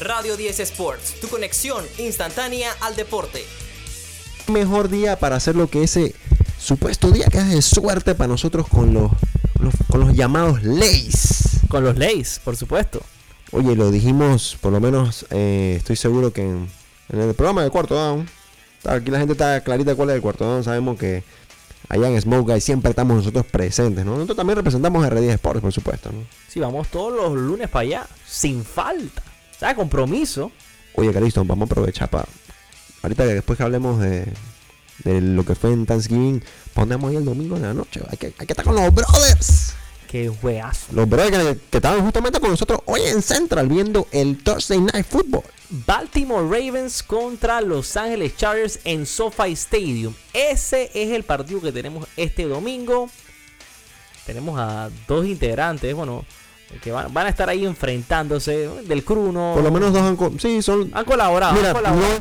Radio 10 Sports, tu conexión instantánea al deporte. Mejor día para hacer lo que ese supuesto día que es de suerte para nosotros con los, los- con los llamados leyes. Con los leyes, por supuesto. Oye, lo dijimos, por lo menos eh, estoy seguro que en, en el programa de Cuarto Down, aquí la gente está clarita cuál es el Cuarto Down, sabemos que allá en Smoke Guy siempre estamos nosotros presentes, ¿no? Nosotros también representamos a R10 Sports, por supuesto, ¿no? Sí, vamos todos los lunes para allá, sin falta. O sea, compromiso. Oye, Calisto, vamos a aprovechar para. Ahorita que después que hablemos de, de lo que fue en Thanksgiving, ponemos ahí el domingo en la noche. Hay que, hay que estar con los brothers. Qué juegazo. Los brothers que, que estaban justamente con nosotros hoy en Central viendo el Thursday Night Football. Baltimore Ravens contra Los Ángeles Chargers en SoFi Stadium. Ese es el partido que tenemos este domingo. Tenemos a dos integrantes, bueno, que van, van a estar ahí enfrentándose del Cruno. Por lo menos dos han. Sí, son. han colaborado. Mira, han no, colaborado.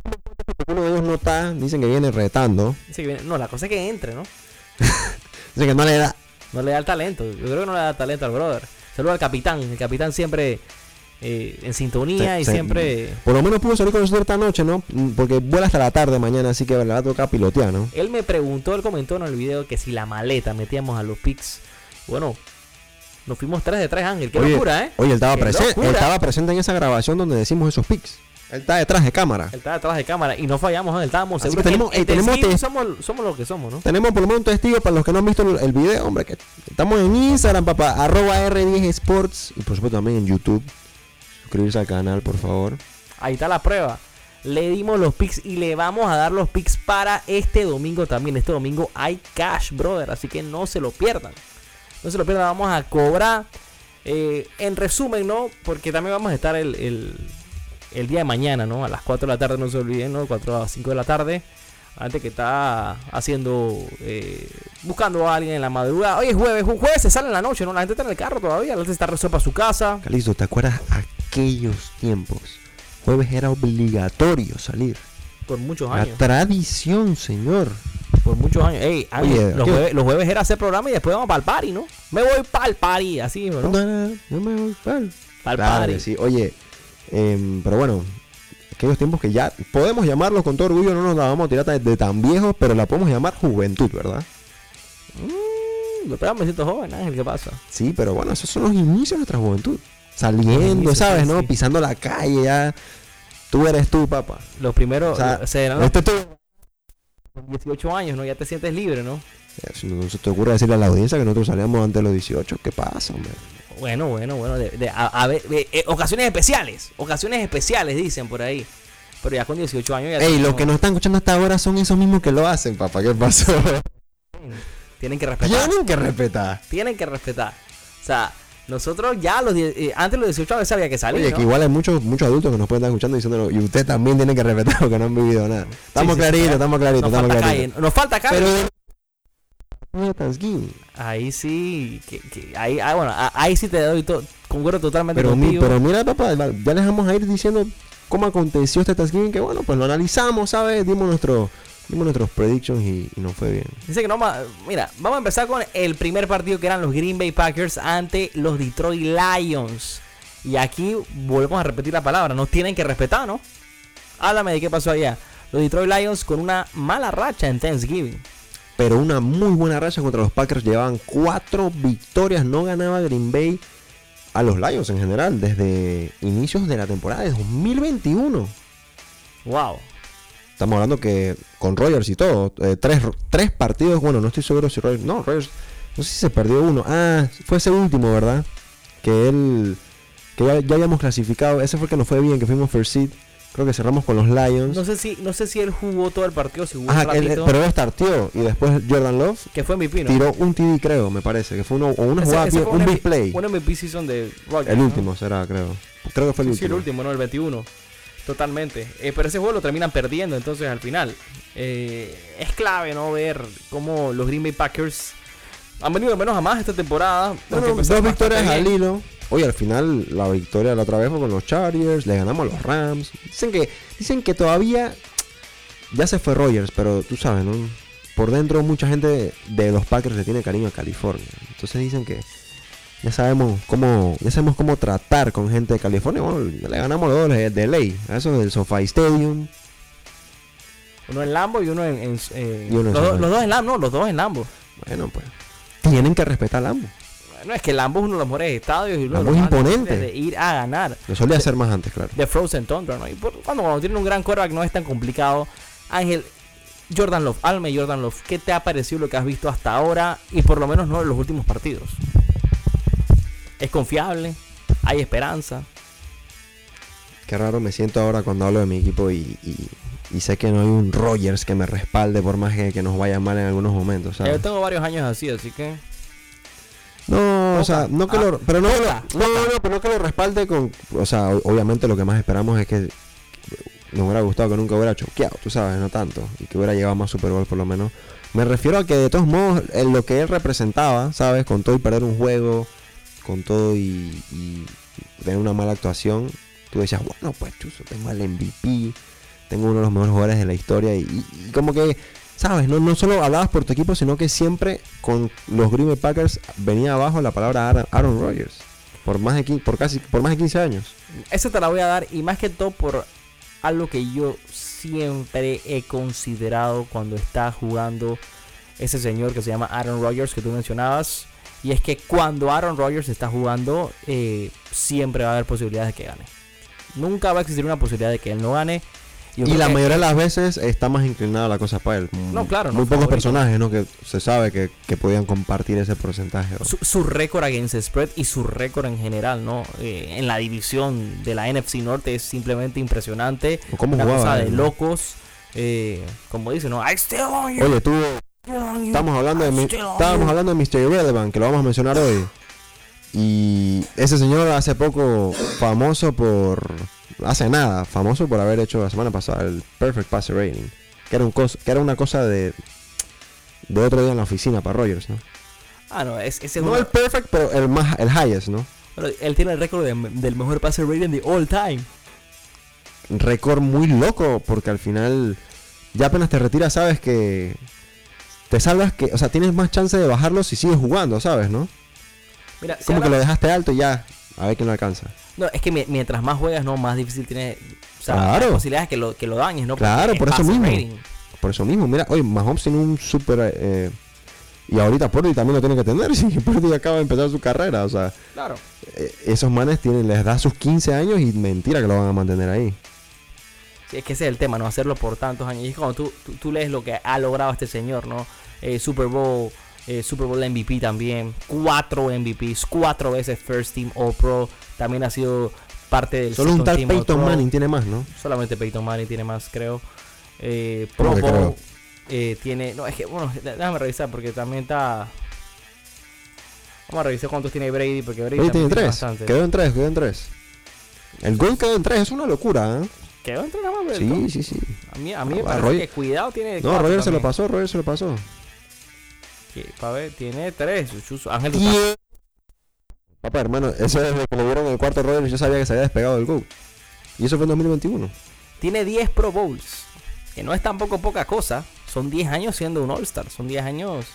uno de ellos no está. Dicen que viene retando. Que viene- no, la cosa es que entre, ¿no? Dicen que no le da. No le da el talento. Yo creo que no le da talento al brother. Saludo al capitán. El capitán siempre eh, en sintonía y siempre. Por lo menos pudo salir con nosotros esta noche, ¿no? Porque vuela hasta la tarde mañana, así que le va a tocar pilotear, ¿no? Él me preguntó, él comentó en el video que si la maleta metíamos a los pics. Bueno, nos fuimos tres de tres, Ángel. Qué Oye, locura, ¿eh? Oye, él estaba, presente, él estaba presente en esa grabación donde decimos esos pics. Él está detrás de cámara. Él estaba detrás de cámara y no fallamos, Ángel. Estábamos Así seguros que tenemos- en- en eh, tenemos te- somos, somos lo que somos, ¿no? Tenemos por lo menos un testigo para los que no han visto el, el video, hombre, que estamos en Instagram, papá, arroba R10 Sports y por supuesto también en YouTube. Suscribirse al canal, por favor. Ahí está la prueba. Le dimos los picks y le vamos a dar los picks para este domingo también. Este domingo hay cash, brother. Así que no se lo pierdan. No se lo pierdan. Vamos a cobrar. eh, en resumen, ¿no? Porque también vamos a estar el, el- el día de mañana, ¿no? A las 4 de la tarde, no se olviden, ¿no? 4 a 5 de la tarde. Antes que está haciendo, eh, buscando a alguien en la madrugada. Hoy es jueves, un jueves se sale en la noche, ¿no? La gente está en el carro todavía, la gente está resuelta a su casa. Calisto, ¿te acuerdas aquellos tiempos? Jueves era obligatorio salir. Por muchos La años. tradición, señor. Por muchos años. Ey, Oye, los, jueves, los jueves era hacer programa y después vamos para el party, ¿no? Me voy para el party, así, ¿no? No, no, no me voy Para el Claro party. sí. Oye, em, pero bueno, aquellos tiempos que ya podemos llamarlos con todo orgullo, no nos la vamos a tirar de, tan viejos, pero la podemos llamar juventud, ¿verdad? Mm, pero me siento joven, Ángel, ¿qué pasa? Sí, pero bueno, esos son los inicios de nuestra juventud. Saliendo, inicios, ¿sabes? sí, ¿no? Pisando la calle ya. Tú eres tú, papá. Los primeros O sea, lo- serán los Este tú. 18 años, ¿no? Ya te sientes libre, ¿no? Si no se te ocurre decirle a la audiencia que nosotros salíamos antes de los 18, ¿qué pasa, hombre? Bueno, bueno, bueno. de- de- a, a ver, eh, eh, ocasiones especiales. Ocasiones especiales, dicen por ahí. Pero ya con 18 años ya Ey, los que nos están escuchando hasta ahora son esos mismos que lo hacen, papá. ¿Qué pasó? tienen que respetar. Tienen que respetar. Tienen que respetar. O sea, nosotros ya los eh, antes de los 18 a veces había que salir, Oye, ¿no? que igual hay muchos, muchos adultos que nos pueden estar escuchando diciéndolo. Y usted también tiene que respetar porque no han vivido nada. Estamos sí, claritos, estamos claritos, Nos estamos claritos. Nos falta calle. Pero. Ahí sí, que, que- ahí, ah, bueno, ah, ahí sí te doy to, concuerdo totalmente Pero, mi- pero mira, papá, ya les vamos a ir diciendo cómo aconteció este Thanksgiving. Que bueno, pues lo analizamos, ¿sabes? Dimos, nuestro, dimos nuestros predictions y, y nos fue bien. Dice que no, mira, vamos a empezar con el primer partido que eran los Green Bay Packers ante los Detroit Lions. Y aquí volvemos a repetir la palabra, nos tienen que respetar, ¿no? Háblame de qué pasó allá. Los Detroit Lions con una mala racha en Thanksgiving. Pero una muy buena racha contra los Packers. Llevaban cuatro victorias. No ganaba Green Bay a los Lions en general desde inicios de la temporada de 2021. Wow. Estamos hablando que con Rogers y todo, eh, tres, tres partidos, bueno, no estoy seguro si Rogers, no, Rogers, no sé si se perdió uno. Ah, fue ese último, ¿verdad? Que él, que ya, ya habíamos clasificado, ese fue el que nos fue bien, que fuimos first seed. Creo que cerramos con los Lions. No sé si, no sé si él jugó todo el partido, si jugó Ajá, él- pero él startió y después Jordan Love que fue mi pino. tiró un TD, creo, me parece, que fue uno, o una Ese- jugada, ese un un big play. Un MVP season de Rodgers, El ¿no? último será, creo. Creo que fue el Sí, sí, el último. último, ¿no? El 21. Totalmente. Eh, pero ese juego lo terminan perdiendo entonces al final. Eh, es clave, ¿no? Ver cómo los Green Bay Packers han venido de menos a más esta temporada. Bueno, dos victorias al hilo. Oye, al final la victoria la otra vez fue con los Chargers, le ganamos a los Rams. Dicen que, dicen que todavía ya se fue Rogers, pero tú sabes, ¿no? Por dentro mucha gente de, de los Packers le tiene cariño a California. Entonces dicen que Ya sabemos cómo, ya sabemos cómo tratar con gente de California. Bueno, ya le ganamos los dos de, ley. A eso del SoFi Stadium. Uno en Lambo y uno en. en- eh, Y uno en los, do- San los dos en Lambo, no, los dos en Lambo. Bueno, pues. Tienen que respetar Lambo. No es que Lambo es uno de los mejores estadios y uno de Lambo los es imponente. de ir a ganar. Lo solía hacer más antes, claro. de Frozen Tundra, ¿no? Y por- cuando, cuando tienen un gran quarterback no es tan complicado. Ángel, Jordan Love, Alme Jordan Love, ¿qué te ha parecido lo que has visto hasta ahora y por lo menos no en los últimos partidos? ¿Es confiable? ¿Hay esperanza? Qué raro me siento ahora cuando hablo de mi equipo y, y- y sé que no hay un Rogers que me respalde por más que, que nos vaya mal en algunos momentos, Yo tengo varios años así, así que... No, o sea, no que Ah, lo, pero no, no, no, no, pero no que lo respalde con, o sea, obviamente lo que más esperamos es que nos hubiera gustado que nunca hubiera choqueado, tú sabes, no tanto, y que hubiera llegado más Super Bowl por lo menos. Me refiero a que de todos modos en lo que él representaba, ¿sabes? Con todo y perder un juego, con todo y, tener una mala actuación, tú decías, bueno, pues chuzo, tengo al MVP, tengo uno de los mejores jugadores de la historia y, y- como que, ¿sabes? No, no solo hablabas por tu equipo, sino que siempre con los Green Packers venía abajo la palabra Aaron, Aaron Rodgers. Por más, de, quin- por, casi, por más de 15 años. Esa te la voy a dar y más que todo por algo que yo siempre he considerado cuando está jugando ese señor que se llama Aaron Rodgers que tú mencionabas. Y es que cuando Aaron Rodgers está jugando, eh, siempre va a haber posibilidades de que gane. Nunca va a existir una posibilidad de que él no gane. Yo Y la que- mayoría de las veces está más inclinada la cosa para él. No, claro, Muy no, pocos favorito. personajes, ¿no? Que se sabe que, que podían compartir ese porcentaje. ¿no? su, su récord against spread y su récord en general, ¿no? Eh, en la división de la NFC Norte es simplemente impresionante. Cómo Una jugaba cosa de locos. eh, como dice, ¿no? I still on you. Oye, you, estamos hablando de, estábamos hablando de Mr. Irrelevant, que lo vamos a mencionar hoy. Y ese señor hace poco famoso por... Hace nada, famoso por haber hecho la semana pasada el Perfect Passer Rating. Que era, un que era una cosa de... De otro día en la oficina para Rogers, ¿no? Ah, no, es, ese es No uno- el perfect, pero el más el highest, ¿no? bueno, él tiene el récord de- del mejor passer rating de all time. Récord muy loco porque al final ya apenas te retiras sabes que te salvas que, o sea, tienes más chance de bajarlo si sigues jugando, ¿sabes, no? Mira, Como que lo dejaste alto y ya, a ver quién lo alcanza. no, es que mi- mientras más juegas, no, más difícil tiene. O sea, Claro. posibilidades que lo, que lo dañes, ¿no? Claro, Porque por es eso mismo. rating. Por eso mismo, mira, oye, Mahomes tiene un súper eh, y ahorita Purdy también lo tiene que tener, si Purdy acaba de empezar su carrera, o sea, Claro. eh, esos manes tienen les da sus 15 años y mentira que lo van a mantener ahí. Es que ese es el tema, ¿no? Hacerlo por tantos años. Y es cuando tú, tú, tú lees lo que ha logrado este señor, ¿no? Eh, Super Bowl, eh, Super Bowl MVP también, cuatro MVPs, cuatro veces First Team All Pro, también ha sido parte del Solo un tal team Peyton. Manning tiene más, ¿no? Solamente Peyton Manning tiene más, creo. Eh, ¿Cómo Pro Bowl creo? eh, tiene. No, es que, bueno, dé- déjame revisar porque también está. Vamos a revisar cuántos tiene Brady porque Brady Oye, tiene tres. bastante. Quedó en tres, quedó en tres. El gol quedó en tres, es una locura, ¿eh? Quedó entre. Sí, sí, sí. A mí, a mí me Ah, parece Roger- que cuidado tiene. No, Roger se lo pasó, Roger se lo pasó. Que, pa' ver, tiene tres. Chuzo. Ángel, Papá, hermano, eso desde que le dieron el cuarto Roger yo sabía que se había despegado del GOAT. Y eso fue en 2021. tiene 10 Pro Bowls. Que no es tampoco poca cosa. Son 10 años siendo un All-Star. Son 10 años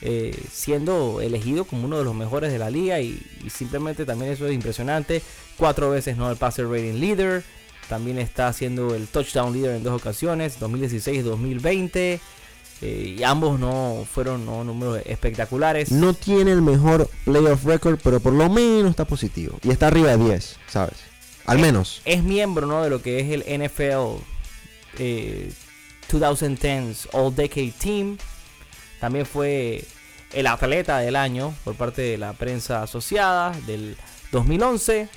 eh, siendo elegido como uno de los mejores de la liga. Y, y simplemente también eso es impresionante. Cuatro veces no el passer rating leader. También está siendo el touchdown leader en dos ocasiones. 2016 y 2020. eh, y ambos no fueron no, números espectaculares. No tiene el mejor playoff record, pero por lo menos está positivo. Y está arriba de 10, ¿sabes? Al menos. es miembro ¿no? de lo que es el NFL eh, 2010s All Decade Team. También fue el atleta del año por parte de la prensa asociada del 2011.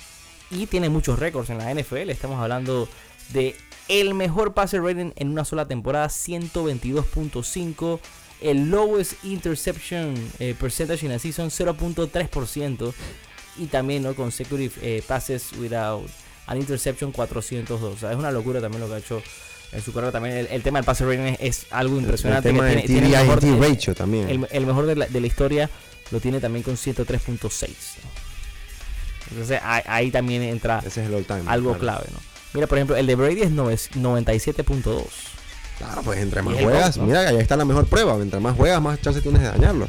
Y tiene muchos récords en la NFL. Estamos hablando de el mejor passer rating en una sola temporada, 122.5. El lowest interception eh, percentage in a season, 0.3%. Y también ¿no? consecutive eh, passes without an interception, 402. O sea, es una locura también lo que ha hecho en su carrera. También el, el tema del passer rating es, es algo El impresionante. tema que del tiene- tiene el mejor- el- ratio también. el, el mejor de la, de la historia lo tiene también con 103.6. ¿no? Entonces ahí, ahí también entra Ese es el all time. algo claro. clave, ¿no? Mira, por ejemplo, el de Brady es nove- 97.2. Claro, pues entre más juegas, mira, ahí está la mejor prueba. Entre más juegas, más chances tienes de dañarlo.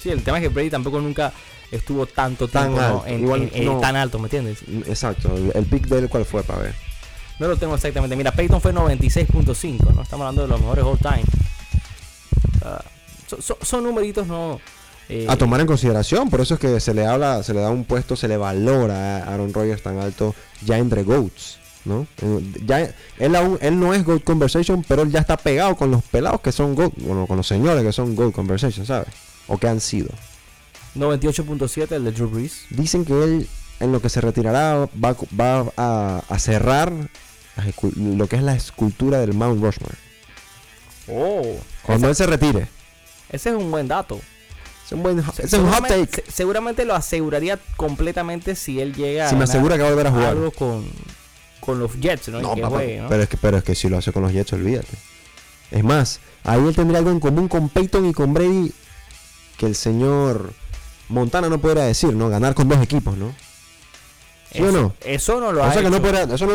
Sí, el tema es que Brady tampoco nunca estuvo tanto Tan alto, en, igual en- en- no. tan alto, ¿me entiendes? Exacto. El, el pick de él, ¿cuál fue, para ver? No lo tengo exactamente. Mira, Peyton fue 96.5, ¿no? Estamos hablando de los mejores all time. Ah, so- so- son numeritos, ¿no? Eh, A tomar en consideración, por eso es que se le habla, se le da un puesto, se le valora a Aaron Rodgers tan alto ya entre GOATs, ¿no? Eh, Ya, él, aún, él no es GOAT Conversation, pero él ya está pegado con los pelados que son GOAT, bueno, con los señores que son GOAT Conversation, ¿sabes? O que han sido. 98.7 el de Drew Brees. Dicen que él, en lo que se retirará, va, va a, a cerrar lo que es la escultura del Mount Rushmore. Oh, Cuando él se retire. ese es un buen dato. Es un buen es un hot Seguramente- take. se- seguramente lo aseguraría completamente si él llega Si me asegura que va a volver a jugar. algo con, con los Jets, ¿no? Y No, que papá, juegue, ¿no? pero, es que, pero es que si lo hace con los Jets, olvídate. Es más, ahí él tendría algo en común con Peyton y con Brady que el señor Montana no podrá decir, ¿no? Ganar con dos equipos, ¿no? ¿sí o eso, no? Eso no lo O ha que no podrá, eso no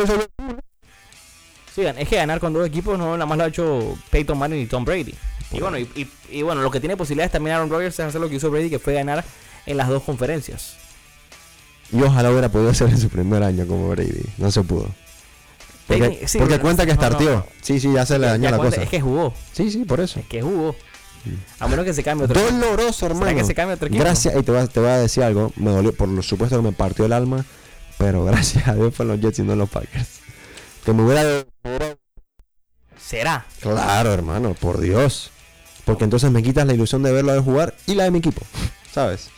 Sí, es que ganar con dos equipos no nada más lo ha hecho Peyton Manning y Tom Brady. Y bueno, y, y- y bueno, lo que tiene posibilidades también Aaron Rodgers es hacer lo que hizo Brady, que fue ganar en las dos conferencias. Y ojalá hubiera podido hacer en su primer año como Brady. No se pudo. Porque, sí, porque cuenta que no, no, startió. no. Sí, sí, ya se le dañó la cuenta- cosa. Es que jugó, Sí, sí, por eso. es que jugó. A menos que se cambie otro. equipo. Doloroso, hermano. que se cambie otro equipo? Gracias, y te voy, a, te voy a decir algo. Me dolió, por lo supuesto que me partió el alma. Pero gracias a Dios fueron los Jets y no los Packers. Que me hubiera. Será. Claro, hermano, por Dios. Porque entonces me quitas la ilusión de verlo a él jugar y la de mi equipo. ¿Sabes?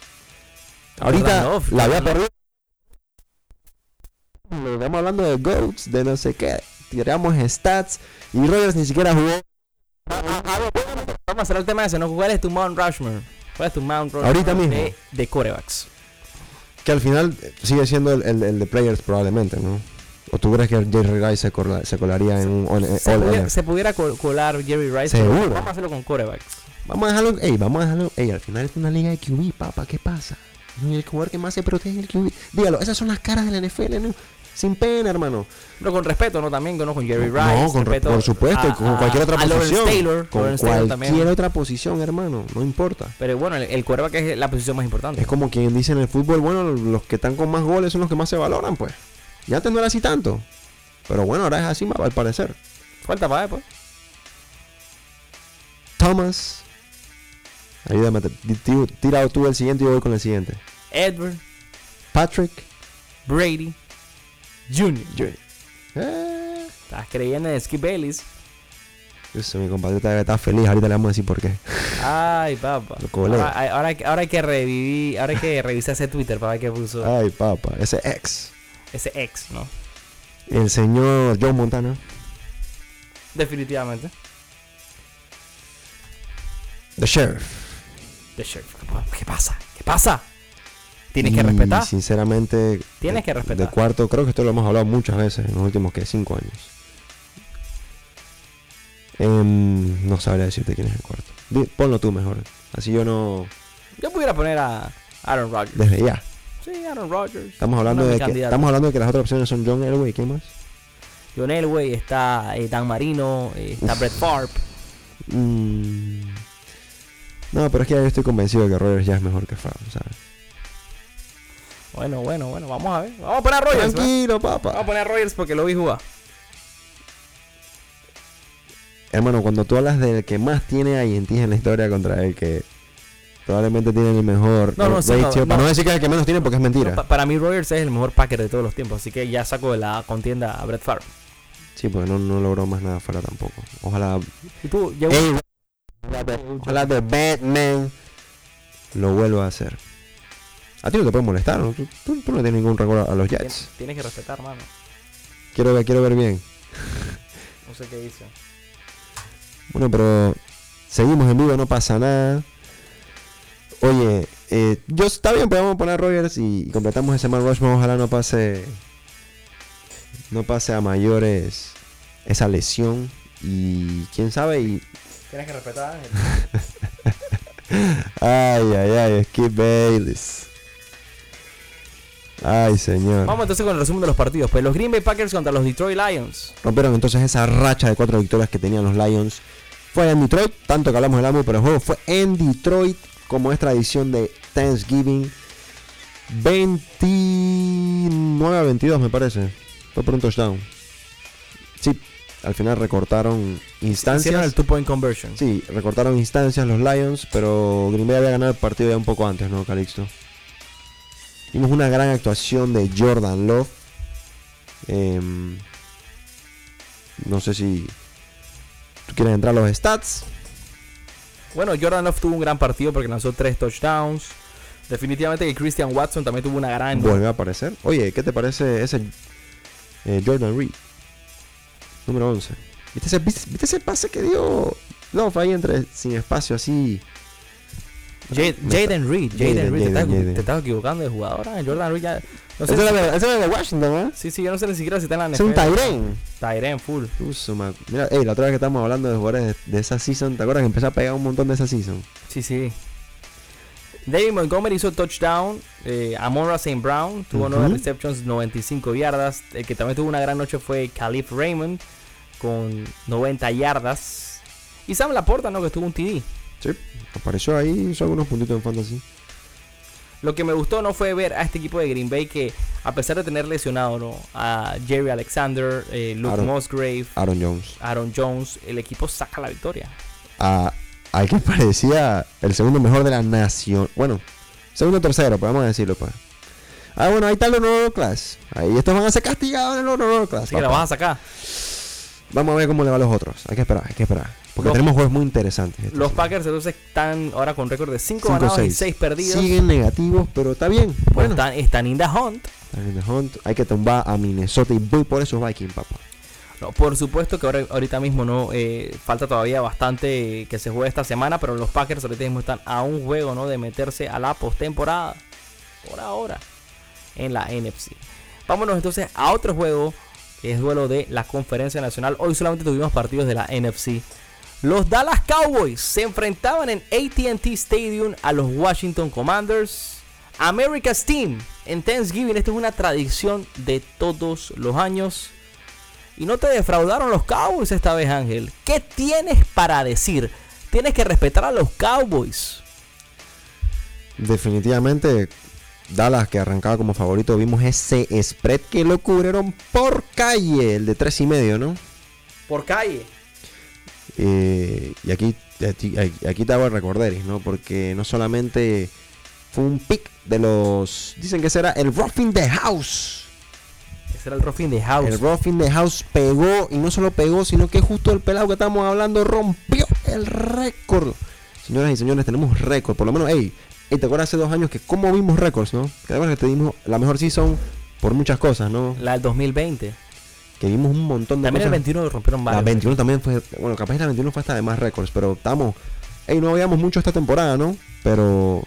Ahorita Love, la había perdido. Estamos hablando de GOATs, de no sé qué. Tiramos stats y Rogers ni siquiera jugó. Vamos a hacer el tema de eso, ¿no? ¿Cuál es tu Mount Rushmore? ¿Cuál es tu Mount Rushmore Ahorita mismo. de, de corebacks? Que al final eh, sigue siendo el, el- el de players probablemente, ¿no? ¿O tú crees que Jerry Rice se, cola- se colaría en un all- Se all pudiera, se pudiera col- colar Jerry Rice. Seguro. Vamos a hacerlo con corebacks. Vamos a dejarlo, ey, vamos a dejarlo, ey, al final es una liga de QB, papá, ¿qué pasa? El jugador que más se protege el QB. Dígalo, esas son las caras de la NFL, ¿no? Sin pena, hermano. Pero con respeto, ¿no? También ¿no? con Jerry Rice. no, con, re- respeto por supuesto, y a- con cualquier otra a posición. Taylor, con Lawrence cualquier también. otra posición, hermano, no importa. Pero bueno, el, el quarterback es la posición más importante. Es como quien dice en el fútbol, bueno, los que están con más goles son los que más se valoran, pues. Ya antes no era así tanto. Pero bueno, ahora es así, al parecer. Falta para pues. Thomas. Ayúdame, tira tú el siguiente y yo voy con el siguiente. Edward, Patrick. Brady, Jr. Eh, Estás creyendo en Skip Bayless. eso, mi compatriota está feliz. Ahorita le vamos a decir por qué. Ay, papá. Ahora, ahora, ahora hay que revivir, ahora hay que revisar ese Twitter para ver qué puso Ay, papá. Ese ex. Ese ex, ¿no? El señor John Montana. Definitivamente. The Sheriff. The Sheriff. ¿Qué pasa? ¿Qué pasa? Tienes que Y, respetar. Sinceramente. Tienes que respetar. De cuarto, creo que esto lo hemos hablado muchas veces en los últimos que cinco años. Em, no sabría decirte quién es el cuarto. Ponlo tú mejor. Así yo no. Yo pudiera poner a Aaron Rodgers. Desde ya. Sí, Aaron Rodgers. Estamos hablando de que, estamos hablando de que las otras opciones son John Elway. ¿Quién más? John Elway, está eh, Dan Marino, eh, está. Brett Favre. Mm, No, pero es que yo estoy convencido de que Rogers ya es mejor que Favre, ¿sabes? Bueno, bueno, bueno, vamos a ver. Vamos a poner a Rodgers. ¿verdad? Tranquilo, Vamos a papá. poner a Rodgers porque lo vi jugar. Hermano, cuando tú hablas del que más tiene a INT en la historia contra el que probablemente tiene el mejor No, no, sí, no, para no. decir que es el que menos tiene porque es mentira. Pa- para mí Rodgers es el mejor Packer de todos los tiempos, así que ya saco de la contienda a Brett Favre. Sí, porque no, no logró más nada fuera tampoco. Ojalá. Y tú, Ey, ojalá The Batman lo vuelva a hacer. A ti no te puede molestar, ¿no? Tú, tú- tú no tienes ningún recuerdo a los Jets. tienes que respetar, mano. Quiero ver, quiero ver bien. No sé qué dice. Bueno, pero seguimos en vivo, no pasa nada. Oye, eh, yo está bien, vamos a poner a Rogers y, y completamos ese Mount Rushmore. Ojalá no pase, no pase a mayores esa lesión y quién sabe y Tienes que respetar. ay ay ay Skip Bayless. Ay señor. Vamos entonces con el resumen de los partidos. Pues los Green Bay Packers contra los Detroit Lions. Rompieron entonces esa racha de cuatro victorias que tenían los Lions. Fue en Detroit, tanto que hablamos del AMU, pero el juego fue en Detroit. Como es tradición de Thanksgiving, 29 a 22 me parece. Fue por un touchdown. Sí, al final recortaron instancias. Hicieron el two point conversion. Sí, recortaron instancias los Lions, pero Green Bay había ganado el partido ya un poco antes, ¿no, Calixto? Vimos una gran actuación de Jordan Love. Em, no sé si tú quieres entrar a los stats. Bueno, Jordan Love tuvo un gran partido porque lanzó tres touchdowns. Definitivamente que Christian Watson también tuvo una gran. Vuelve a aparecer. Oye, ¿qué te parece ese eh, Jordan Reed? Número 11. ¿Viste ese, viste- viste ese pase que dio Love ahí entre sin espacio así? Jaden Reed. Jaden Reed. Te estás- equivocando de jugador. ah, Jordan Reed ya. No sé Ese si- era de- ese era de Washington, ¿eh? Sí, sí, yo no sé ni siquiera si está en la Es un NFL. Tyren. Tyren full. Uso, Mira, ey, la otra vez que estábamos hablando de jugadores de, de esa season, ¿te acuerdas que empezó a pegar un montón de esa season? Sí, sí. David Montgomery hizo touchdown. Eh, Amon St. Brown tuvo Ujú. 9 receptions, 95 yardas. El que también tuvo una gran noche fue Caliph Raymond con 90 yardas. Y Sam Laporta, ¿no? Que tuvo un TD. Sí, apareció ahí, hizo algunos puntitos en fantasy. Lo que me gustó no fue ver a este equipo de Green Bay que, a pesar de tener lesionado ¿no? a Jerry Alexander, eh, Luke Aaron. Musgrave, Aaron Jones. Aaron Jones, el equipo saca la victoria. A, al que parecía el segundo mejor de la nación. Bueno, segundo o tercero, pues vamos a decirlo, pues. Ah, bueno, ahí está el honor class. Ahí estos van a ser castigados en el honor class. Así que la papá. vas a sacar. Vamos a ver cómo le va a los otros. Hay que esperar, hay que esperar. Porque Los- tenemos juegos muy interesantes. Los. Packers entonces están ahora con récord de 5 Cinco, ganados y seis. 6 perdidos. Siguen negativos, pero está bien. Pues Bueno, están, están in the hunt. están the hunt. Hay que tumbar a Minnesota y voy por esos Vikings, papá. No, por supuesto que ahora, ahorita mismo no eh, falta todavía bastante que se juegue esta semana, pero los Packers ahorita mismo están a un juego ¿no? de meterse a la postemporada. Por ahora. En la NFC. Vámonos entonces a otro juego que es duelo de la Conferencia Nacional. Hoy solamente tuvimos partidos de la NFC. Los Dallas Cowboys se enfrentaban en ATT Stadium a los Washington Commanders. America's Team en Thanksgiving. Esta es una tradición de todos los años. Y no te defraudaron los Cowboys esta vez, Ángel. ¿Qué tienes para decir? Tienes que respetar a los Cowboys. Definitivamente, Dallas, que arrancaba como favorito, vimos ese spread que lo cubrieron por calle, el de tres y medio, ¿no? Por calle. Eh, y aquí, aquí, aquí te hago el recorderis, ¿no? Porque no solamente fue un pick de los. Dicen que será el Roughing the House. Ese era el Ruffin de House. El Roughing the House pegó, y no solo pegó, sino que justo el pelado que estamos hablando rompió el récord. Señoras y señores, tenemos récord. Por lo menos, hey, hey, ¿te acuerdas hace dos años que cómo vimos récords, no? Que además que te dimos la mejor season por muchas cosas, ¿no? La del 2020. Que vimos un montón de También el cosas. 21 rompieron La varios. 21 también fue, bueno, capaz la 21 fue hasta de más récords, pero estamos, hey, no habíamos mucho esta temporada, ¿no? Pero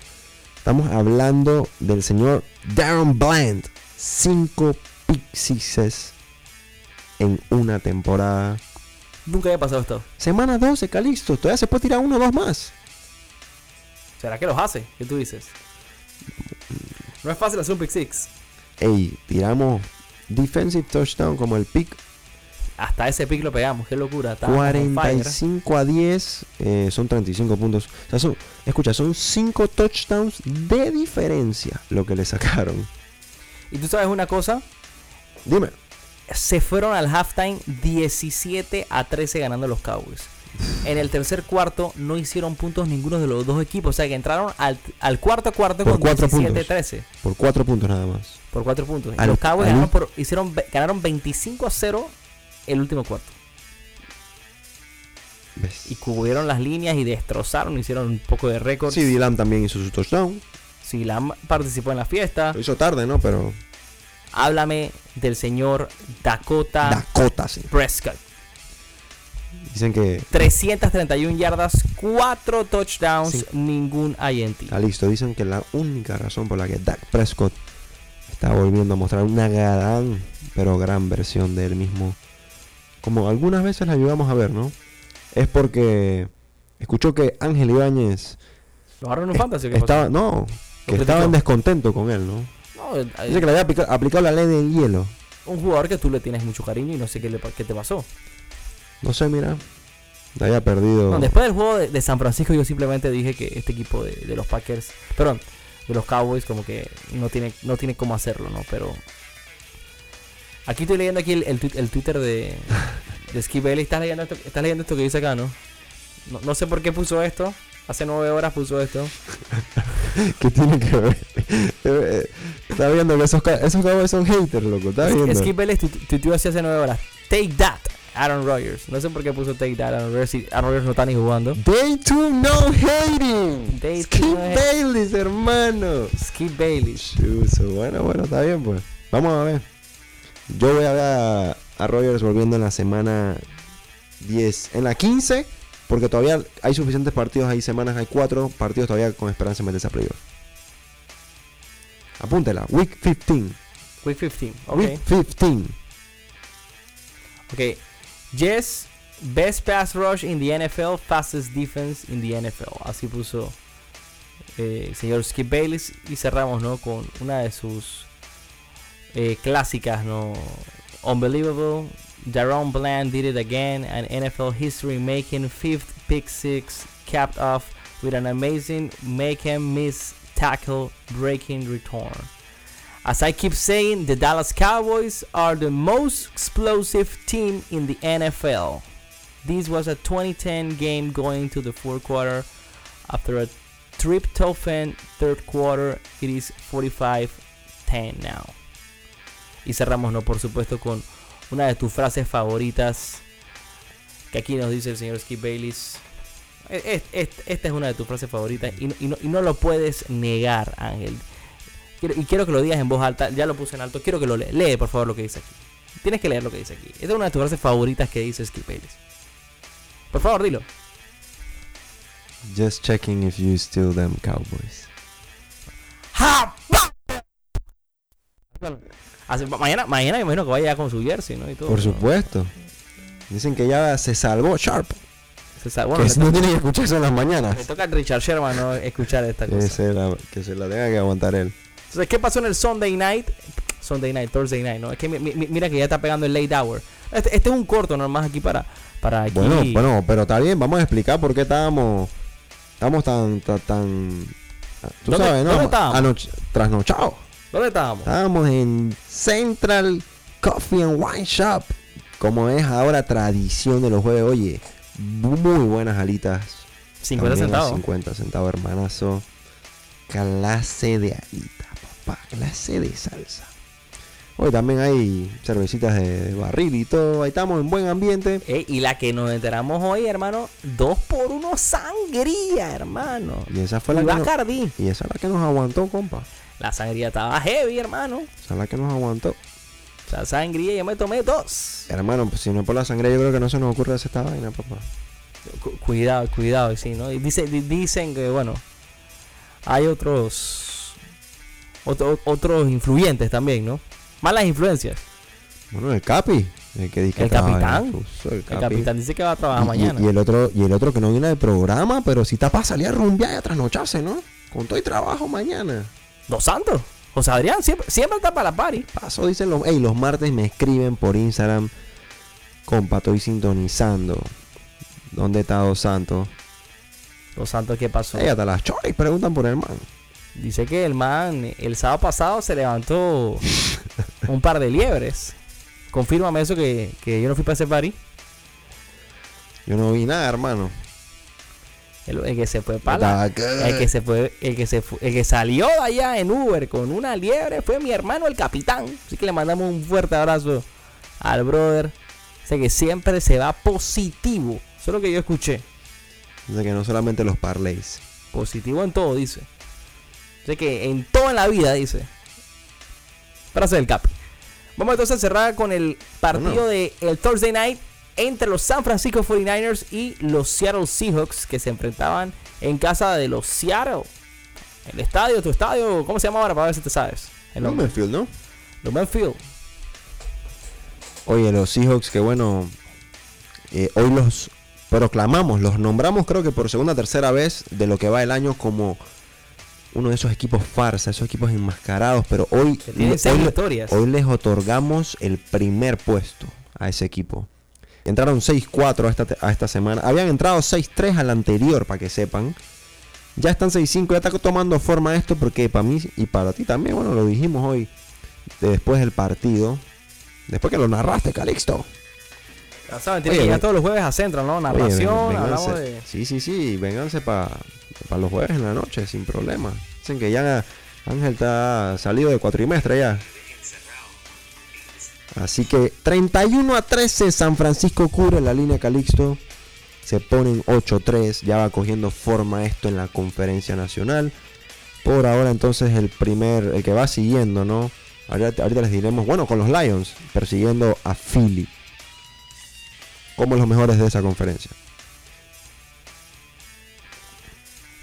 estamos hablando del señor Darren Bland, 5 pixies en una temporada. Nunca había pasado esto. Semana 12, Calixto, todavía se puede tirar uno o dos más. ¿Será que los hace? ¿Qué tú dices? No es fácil hacer un pick six. Ey, tiramos defensive touchdown como el pick Hasta ese pick lo pegamos. Qué locura. estábamos on fire. 45 a 10, eh, son 35 puntos. O sea, son, escucha, son 5 touchdowns de diferencia lo que le sacaron. Y tú sabes una cosa. Dime. Se fueron al halftime 17 a 13 ganando los Cowboys. En el tercer cuarto no hicieron puntos ninguno de los dos equipos. O sea que entraron al, al cuarto cuarto Por con cuatro 17 puntos. 13. Por 4 puntos nada más. Por 4 puntos. Y Al- los Cowboys ganaron, por, hicieron, ganaron 25 a 0 el último cuarto. ¿Ves? Y cubrieron las líneas y destrozaron. Hicieron un poco de récord. Sí, Dylan también hizo su touchdown. Silam participó en la fiesta. Lo hizo tarde, ¿no? Pero Háblame del señor Dakota Dakota, sí. Prescott. Dicen que 331 yardas, 4 touchdowns, Sí. ningún INT. está listo. Dicen que la única razón por la que Dak Prescott está volviendo a mostrar una gran, pero gran versión de él mismo, como algunas veces la ayudamos a ver, ¿no? Es porque escuchó que Ángel Ibáñez ¿Lo agarraron en es- fantasy qué pasó? estaba, no, que criticó? estaba en descontento con él, ¿no? No, Dice que le había aplica- aplicado la ley del hielo. un jugador que tú le tienes mucho cariño y no sé qué, le, qué te pasó. No sé, mira. Había perdido. No, después del juego de, de San Francisco yo simplemente dije que este equipo de, de los Packers, perdón, de los Cowboys como que no tiene, no tiene cómo hacerlo, ¿no? Pero aquí estoy leyendo aquí el, el, el Twitter de, de Skip Bailey. ¿Estás leyendo, esto, estás leyendo esto que dice acá, ¿no? ¿no? No sé por qué puso esto. Hace nueve horas puso esto. ¿Qué tiene que ver? Eh, Está viendo que esos, esos cabos son haters, loco. Está viendo. Skip Bailey tu- tuiteó así hace nueve horas. Take that, Aaron Rodgers. No sé por qué puso Take that, Aaron Rodgers. Si Aaron Rodgers no está ni jugando. Day 2 no hating. Day Skip no hermano. Skip Bailey. Chuzo. Bueno, bueno, está bien, pues. Vamos a ver. Yo voy a ver a, a Rogers volviendo en la semana 10. En la 15, porque todavía hay suficientes partidos, hay semanas, hay cuatro partidos todavía con esperanza de meterse a playoff. Apúntela, Week 15. Week 15. Ok. Week 15. Ok. Yes, best pass rush in the NFL, fastest defense in the NFL. Así puso eh, señor Skip Bayless. Y cerramos, ¿no? Con una de sus eh, clásicas, ¿no? Unbelievable. Daron Bland did it again. An NFL history making fifth pick six, capped off with an amazing make and miss tackle breaking return. As I keep saying, the Dallas Cowboys are the most explosive team in the NFL. This was a 2010 game going to the fourth quarter. After a tryptophan third quarter, it is 45-10 now. Y cerramos, ¿no? Por supuesto, con una de tus frases favoritas. Que aquí nos dice el señor Skip Bayless. Est- Esta es una de tus frases favoritas y no- y no- y no lo puedes negar, Ángel. Quiero- y quiero que lo digas en voz alta. Ya lo puse en alto. Quiero que lo leas. Lee, por favor, lo que dice aquí. Tienes que leer lo que dice aquí. Esta es una de tus frases favoritas que dice Skip Bayless. Por favor, dilo. Just checking if you steal them Cowboys. ¡Ja! Hace- mañana, mañana me imagino que vaya ya con su jersey, ¿no? Y todo, Por ¿no? supuesto. Dicen que ya se salvó Sharp. Se bueno, que no tiene que escuchar eso en las mañanas. le toca a Richard Sherman ¿no? escuchar esta Que cosa. se, la, que se la tenga que aguantar él. Entonces, ¿qué pasó en el Sunday night? Sunday night, Thursday night, ¿no? Es que mi- mi- mira que ya está pegando el late hour. Este, este es un corto nomás aquí para, para aquí. Bueno, bueno, pero está bien, vamos a explicar por qué estábamos estábamos tan tan, tan tú ¿Dónde- sabes, ¿no? dónde estábamos? Trasnochados. ¿Dónde estábamos? Estábamos en Central Coffee and Wine Shop, como es ahora tradición de los jueves. Oye, muy buenas alitas. 50 También a centavos. 50 centavos, hermanazo. Clase de alita, papá. Clase de salsa. Hoy también hay cervecitas de barril y todo. Ahí estamos en buen ambiente. Y la que nos enteramos hoy, hermano, dos por uno sangría, hermano. Y esa fue Y la que nos, y esa es la que nos aguantó, compa. La sangría estaba heavy, hermano. Esa es la que nos aguantó. Sea, sangría yo me tomé dos. Hermano, pues si no es por la sangre, yo creo que no se nos ocurre hacer esta vaina, papá. Cu- cuidado, cuidado, sí, ¿no? Y dice, di- dicen que, bueno, hay otros, otro- otros influyentes también, ¿no? Malas influencias. Bueno, el Capi. El que dice que El capitán. Fuso, el El Capi. capitán dice que va a trabajar Y- mañana. Y, el otro, y el otro que no viene del programa, pero si está para salir a rumbear y a trasnocharse, ¿no? Con todo y trabajo mañana. Dos Santos. José Adrián siempre, siempre está para la party. Paso, dicen los. Ey, los martes me escriben por Instagram. Compa, estoy sintonizando. ¿Dónde está Dos Santos? Dos Santos, ¿qué pasó? Ey, hasta las choris preguntan por el man. Dice que el man el sábado pasado se levantó un par de liebres. Confírmame eso que, que yo no fui para ese party. Yo no vi nada, hermano. El, el que se fue para el que se fue, el que se fu- el que salió de allá en Uber con una liebre fue mi hermano el capitán. Así que le mandamos un fuerte abrazo al brother. Sé que siempre se va positivo. Eso es lo que yo escuché. Dice que no solamente los parlays. Positivo en todo, dice. Sé que en todo en la vida, dice. Frase del Capi. Vamos entonces a cerrar con el partido de el Thursday Night entre los San Francisco 49ers y los Seattle Seahawks que se enfrentaban en casa de los Seattle. El estadio, tu estadio, ¿cómo se llama ahora? Para ver si te sabes. El. Lumenfield, ¿no? Lumen Field. Oye, los Seahawks, que bueno, eh, hoy los proclamamos, los nombramos creo que por segunda o tercera vez de lo que va el año como uno de esos equipos farsa, esos equipos enmascarados, pero hoy, hoy, les otorgamos el primer puesto a ese equipo. entraron 6-4 a esta, a esta semana. Habían entrado 6-3 al anterior, para que sepan. Ya están 6-5, ya está tomando forma esto porque para mí y para ti también, bueno, lo dijimos hoy, después del partido. Después que lo narraste, Calixto. Ya saben, tienen que ven- todos los jueves a Central, ¿no? Narración, Oye, ven- hablamos de... Sí, sí, sí, vénganse para los jueves en la noche, sin problema. Dicen que ya Ángel está salido de cuatrimestre ya. Así que 31 a 13 San Francisco cubre la línea Calixto. Se ponen 8-3, ya va cogiendo forma esto en la conferencia nacional. Por ahora entonces el primer, el que va siguiendo, ¿no? Ahorita, ahorita les diremos, bueno, con los Lions, persiguiendo a Philly. Como los mejores de esa conferencia.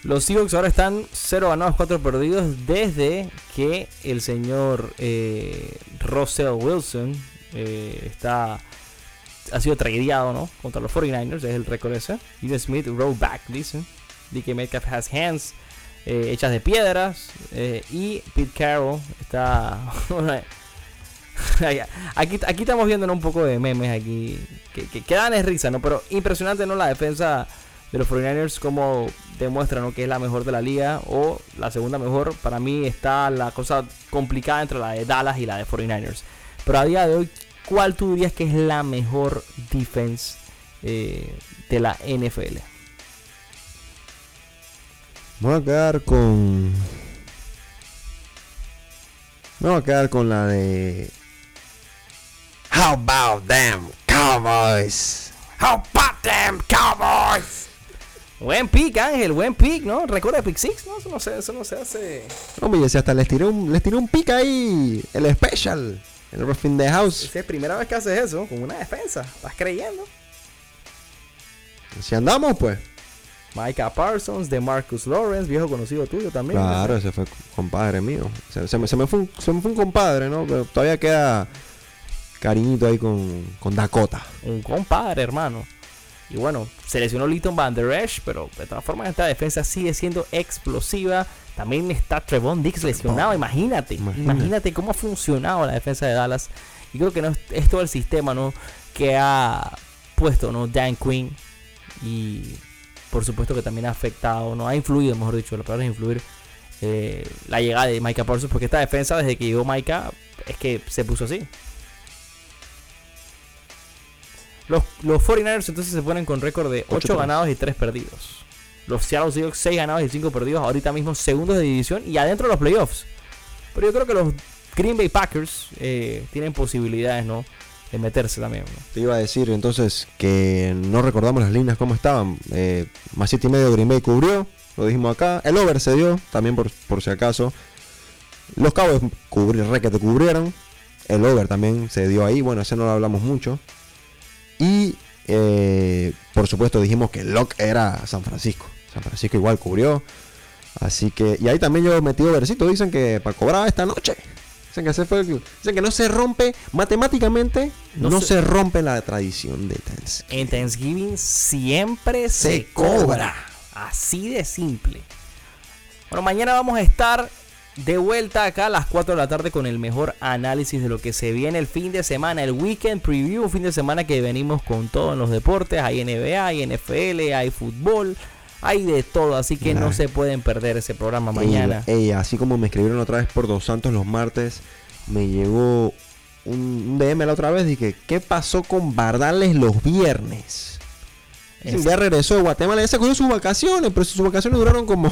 Los Seahawks ahora están 0 ganados, 4 perdidos desde que el señor eh, Russell Wilson eh, está ha sido tradeado, ¿no? Contra los 49ers, es el récord ese. Steven Smith, roll back, dicen. DK Metcalf has hands eh, hechas de piedras. eh, y Pete Carroll está... aquí, aquí estamos viendo un poco de memes aquí. Que, que, es risa, ¿no? Pero impresionante, ¿no? La defensa de los 49ers como demuestra ¿no? que es la mejor de la liga o la segunda mejor. Para mí está la cosa complicada entre la de Dallas y la de 49ers. Pero a día de hoy, ¿cuál tú dirías que es la mejor defense eh, de la NFL? Voy a quedar con. Me voy a quedar con la de. How about them Cowboys? How about them Cowboys? Buen pick, Ángel, buen pick, ¿no? ¿Recuerda pick six? No, eso no se, eso no se hace. Hombre, si hasta les tiré un, les tiré un pick ahí. El special. El Rough in the House. Esa es primera vez que haces eso, con una defensa. ¿Estás creyendo? Si andamos, pues. Micah Parsons, de Marcus Lawrence, viejo conocido tuyo también. Claro, ese fue compadre mío. Se, se me, se me fue un, se me fue un compadre, ¿no? Pero todavía queda cariñito ahí con, con Dakota. Un compadre, hermano. Y bueno, seleccionó Leighton Van Der Esch, pero de todas formas esta defensa sigue siendo explosiva. También está Trevon Dix lesionado, imagínate, Imagínate. imagínate cómo ha funcionado la defensa de Dallas. Y creo que no es, es todo el sistema, ¿no? Que ha puesto, ¿no? Dan Quinn. Y por supuesto que también ha afectado, ¿no? Ha influido, mejor dicho, la palabra es influir, eh, la llegada de Micah Parsons. Porque esta defensa, desde que llegó Micah, es que se puso así. Los, los 49ers entonces se ponen con récord de 8 8-3. ganados y 3 perdidos. Los Seattle Seahawks 6 ganados y 5 perdidos. Ahorita mismo segundos de división y adentro de los playoffs. Pero yo creo que los Green Bay Packers eh, tienen posibilidades, ¿no? De meterse también. ¿no? Te iba a decir entonces que no recordamos las líneas cómo estaban. Eh, más siete y medio Green Bay cubrió, lo dijimos acá. El over se dio, también por, por si acaso. Los Cowboys cubri, re que te cubrieron. El over también se dio ahí. Bueno, ese no lo hablamos mucho. Y eh, por supuesto dijimos que el lock era San Francisco. San Francisco igual cubrió. Así que, y ahí también yo metí overcito. Dicen que para cobrar esta noche. Dicen que, se fue, dicen que no se rompe matemáticamente. No No, se- se, rompe la tradición de Thanksgiving. En Thanksgiving siempre se, Se cobra. cobra. Así de simple. Bueno, mañana vamos a estar de vuelta acá a las 4 de la tarde con el mejor análisis de lo que se viene el fin de semana, el weekend preview, un fin de semana que venimos con todo en los deportes, hay NBA, hay NFL, hay fútbol, hay de todo, así que no se pueden perder ese programa mañana. Ey, ey, así como me escribieron otra vez por Dos Santos los martes, me llegó un, DM la otra vez. Dije, ¿qué pasó con Bardales los viernes? Ya regresó de Guatemala, ya se cogió sus vacaciones, pero sus vacaciones duraron como,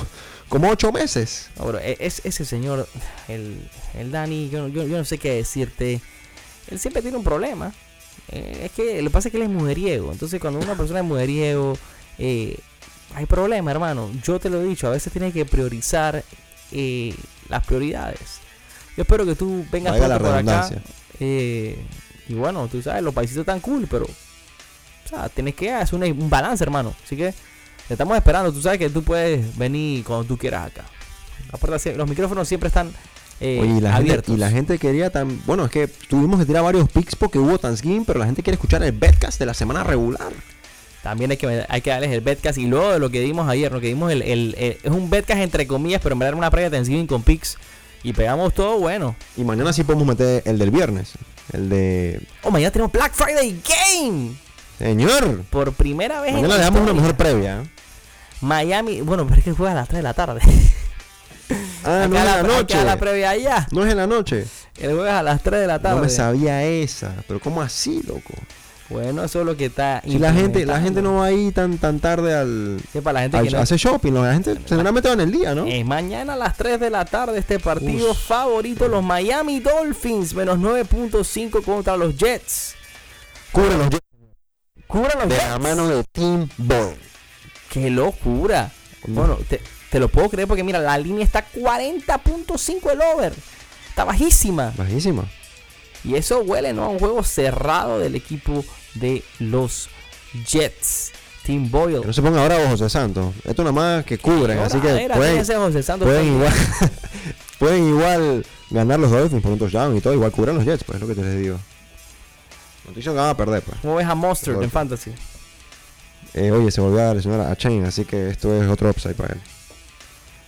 como ocho meses. Bro, e- es, ese señor, el, el Dani, yo, no- yo, yo no sé qué decirte. Él siempre tiene un problema. Eh, es que lo que pasa es que él es mujeriego. Entonces, cuando una persona es mujeriego, eh, hay problema, hermano. Yo te lo he dicho, a veces tienes que priorizar eh, las prioridades. Yo espero que tú vengas pronto por acá. eh, y bueno, tú sabes, los paisitos están cool, pero. O sea, tienes que hacer un, un balance, hermano. Así que te estamos esperando. Tú sabes que tú puedes venir cuando tú quieras acá. Los micrófonos siempre están eh, Oye, y la, gente, abiertos. y la gente quería tan. Bueno, es que tuvimos que tirar varios picks porque hubo Thanksgiving, pero la gente quiere escuchar el bedcast de la semana regular. También hay que, hay que darles el betcast. Y luego de lo que dimos ayer, lo que dimos el, el- el- es un betcast entre comillas, pero en verdad era una previa de Thanksgiving con picks. Y pegamos todo bueno. Y mañana sí podemos meter el del viernes. El de. Oh, mañana tenemos Black Friday Game. Señor. Por primera vez Mañana en le damos una mejor previa. Miami, bueno, pero es que juega a las 3 de la tarde. Ah, no es en la noche. la previa allá. No es en la noche. El jueves a las 3 de la tarde. No me sabía esa. Pero ¿cómo así, loco? Bueno, eso es lo que está. Si la gente, la gente no va ahí tan, tan tarde al, Sí, para la gente al- que no. a hacer shopping. La gente seguramente va en el día, ¿no? Es mañana a las 3 de la tarde este partido Uf. favorito, los Miami Dolphins, menos 9.5 contra los Jets. Cubre los Cubran los de Jets. la mano de Team Ball. ¡Qué locura! Bueno, te, te lo puedo creer porque mira, la línea está 40.5 el over. Está bajísima. Bajísima. Y eso huele ¿no? a un juego cerrado del equipo de los Jets. Team Boyle. Que no se ponga ahora José Santos. Esto nada más que cubren. Así que pueden, José Santos igual, pueden igual ganar los Dolphins por un touchdown y todo. Igual cubren los Jets, pues es lo que te les digo. Noticia que van a perder, pues. ¿Cómo ves a Mustard en. Fantasy? Eh, oye, se volvió a lesionar a Chain, así que esto es otro upside para él.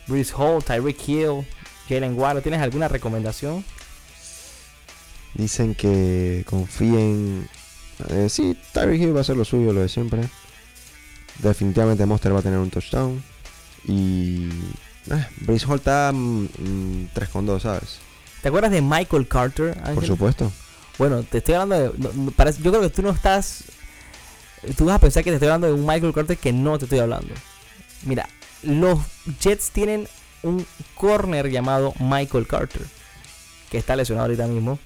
Bruce Hall, Tyreek Hill, Jalen Waddle. ¿Tienes alguna recomendación? Dicen que confíen. Eh, sí, Tyreek Hill va a hacer lo suyo, lo de siempre. Definitivamente Monster va a tener un touchdown. Y. Eh, Breeze Hall está mm, mm, 3 con 2, ¿sabes? ¿Te acuerdas de Michael Carter? Por supuesto. Bueno, te estoy hablando de. no, no, parece- yo creo que tú no estás. Tú vas a pensar que te estoy hablando de un Michael Carter que no te estoy hablando. Mira, los Jets tienen un corner llamado Michael Carter. Que está lesionado ahorita mismo.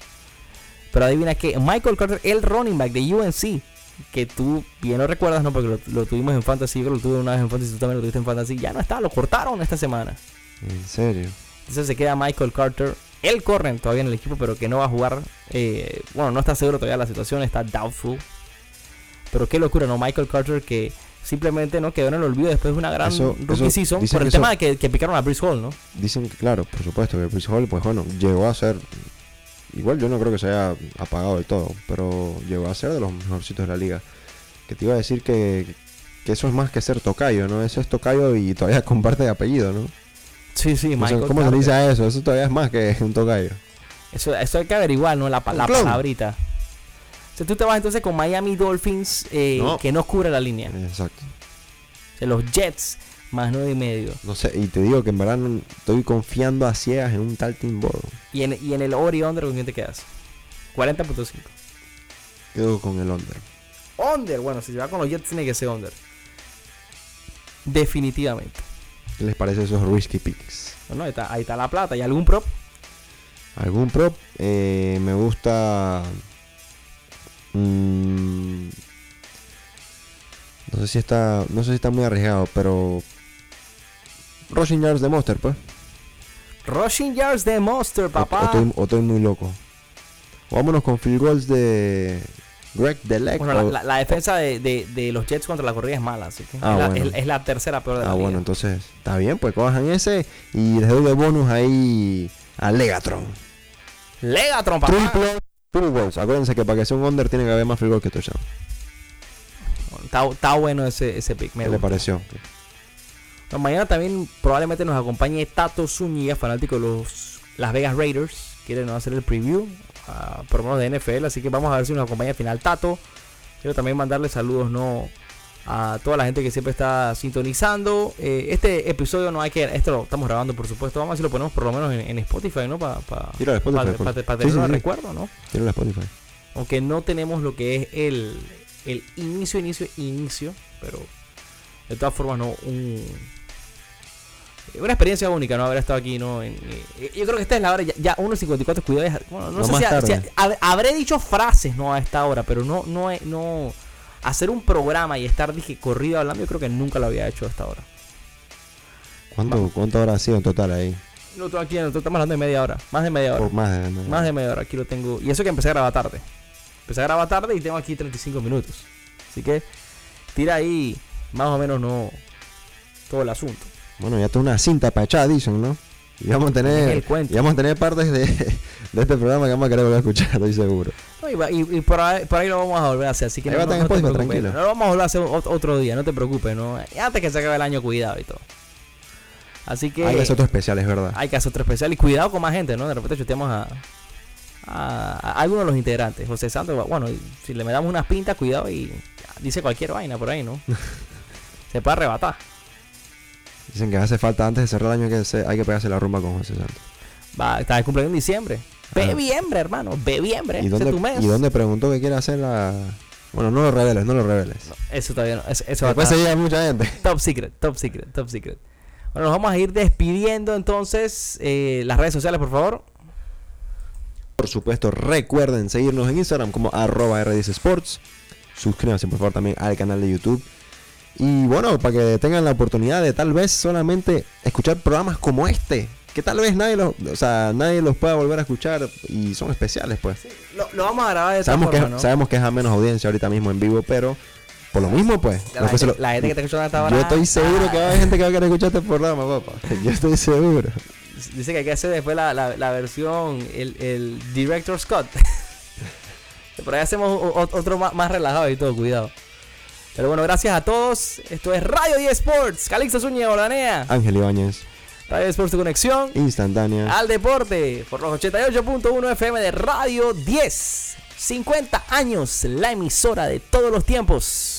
Pero adivina que Michael Carter, el running back de UNC. Que tú bien lo recuerdas, ¿no? Porque lo, lo tuvimos en Fantasy. Yo lo tuve una vez en Fantasy. Tú también lo tuviste en Fantasy. Ya no está, lo cortaron esta semana. En serio. Entonces se queda Michael Carter, el corner todavía en el equipo, pero que no va a jugar. eh, bueno, no está seguro todavía la situación, está doubtful. Pero qué locura, ¿no? Michael Carter que simplemente no quedó en el olvido después de una gran Eso- rookie eso- season dicen por el que tema de que, que picaron a Brice Hall, ¿no? Dicen que, claro, por supuesto, que Breeze Hall, pues bueno, llegó a ser. Igual yo no creo que se haya apagado del todo, pero llegó a ser de los mejorcitos de la liga. Que te iba a decir que, que eso es más que ser tocayo, ¿no? Eso es tocayo y todavía comparte de apellido, ¿no? Sí, sí, O sea, Michael ¿Cómo se Carter. dice a eso? Eso todavía es más que un tocayo. Eso, eso hay que averiguar, ¿no? La, la palabrita. O sea, tú te vas entonces con Miami Dolphins eh, No. que no cubre la línea. Exacto. O sea, los Jets más nueve y medio. No sé, y te digo que en verdad no- estoy confiando a ciegas en un tal Team Ball. Y en, y en el over y under, ¿con quién te quedas? 40.5. Quedo con el under. Under, bueno, si se va con los Jets tiene que ser under. Definitivamente. ¿Qué les parece esos risky picks? Bueno, ahí está, ahí está la plata. ¿Y algún prop? ¿Algún prop? Eh, me gusta. mm, no sé si está. No sé si está muy arriesgado, pero. Rushing yards de Monster, pues. Rushing yards de Monster, O- O, papá. estoy, o estoy muy loco. Vámonos con field goals de. Greg Delec. Bueno, la, o- la- la defensa de, de- de los Jets contra la corrida es mala, así que Ah, es, la, bueno. es- es la tercera peor de la Ah, liga. bueno, entonces. Está bien, pues cojan ese. Y les doy de bonus ahí. A Legatron. Legatron, papá. Triple field goals. Acuérdense que para que sea un under tiene que haber más field goals que touchdown. Está, está bueno ese, ese pick. Me ¿Qué le pareció? Bueno, mañana también probablemente nos acompañe Tato Zúñiga, fanático de los Las Vegas Raiders. Quiere nos hacer el preview, ah, por lo menos de NFL. Así que vamos a ver si nos acompaña al final Tato. Quiero también mandarle saludos no a toda la gente que siempre está sintonizando. Eh, este episodio no hay que. Esto lo estamos grabando, por supuesto. Vamos a ver si lo ponemos por lo menos en, en Spotify, ¿no? Para Tíralo a Spotify, por- sí, recuerdo, ¿no? Spotify. Aunque no tenemos lo que es el, el inicio, inicio, inicio, pero de todas formas no un una experiencia única no haber estado aquí no En- eh, yo creo que esta es la hora ya, ya 1.54 cuidado bueno, no No sé si, hab- habré dicho frases no a esta hora pero no no no hacer un programa y estar dije corrido hablando yo creo que nunca lo había hecho a esta hora ¿Cuánto, ¿Cuánto habrá sido en total ahí? tengo aquí estamos hablando de media hora más de media hora Por más de. Más de media hora, aquí lo tengo. Y eso que empecé a grabar tarde. Empecé a grabar tarde y tengo aquí 35 minutos. Así que tira ahí más o menos no todo el asunto. Bueno, ya está una cinta para echar, dicen, ¿no? Y vamos a tener. Y vamos a tener partes de, de este programa que vamos a querer volver a escuchar, estoy seguro. No, y, por, ahí, por ahí lo vamos a volver a hacer. Así que Ahí no, no- te preocupes. No lo vamos a volver a hacer ot- otro día, no te preocupes. ¿no? Y Antes que se acabe el año, cuidado y todo. Así que Hay que hacer otro especial, es verdad. hay que hacer otro especial. Y cuidado con más gente, ¿no? De repente chuteamos a, a, a algunos de los integrantes. José Santos, bueno, si le damos unas pintas, cuidado y dice cualquier vaina por ahí, ¿no? Se puede arrebatar. Dicen que hace falta antes de cerrar el año que se- hay que pegarse la rumba con José Santos. Va, está de cumpleaños en diciembre. Bebiembre, hermano. Bebiembre. ¿Y dónde. ¿Y dónde preguntó que quiere hacer la.? Bueno, no lo reveles, no lo reveles. Eso todavía no. Eso, eso va a Después estar- se llega mucha gente. Top secret, top secret, top secret. Bueno, nos vamos a ir despidiendo entonces. Eh, las redes sociales, por favor. Por supuesto, recuerden seguirnos en Instagram como arroba R10sports. Suscríbanse por favor también al canal de YouTube. Y bueno, para que tengan la oportunidad de tal vez solamente escuchar programas como este. Que tal vez nadie los, o sea, nadie los pueda volver a escuchar y son especiales pues. Lo, lo vamos a grabar de sabemos, esta que, forma, ¿no? sabemos que es a menos audiencia ahorita mismo en vivo, pero por lo mismo pues. La, gente, lo- la gente que está escuchando hasta ahora. yo estoy seguro que va a haber gente que va a querer escuchar este programa, papá. Yo estoy seguro. Dice que hay que hacer después la, la, la versión, el, el Director Scott. Por ahí hacemos otro más, más relajado y todo, cuidado. Pero bueno, gracias a todos. Esto es Radio 10 Sports. Calixto Zúñiga Ordanea. Ángel Ibáñez, Radio 10 Sports, tu conexión instantánea. al deporte. Por los 88.1 FM de Radio 10. 50 años, la emisora de todos los tiempos.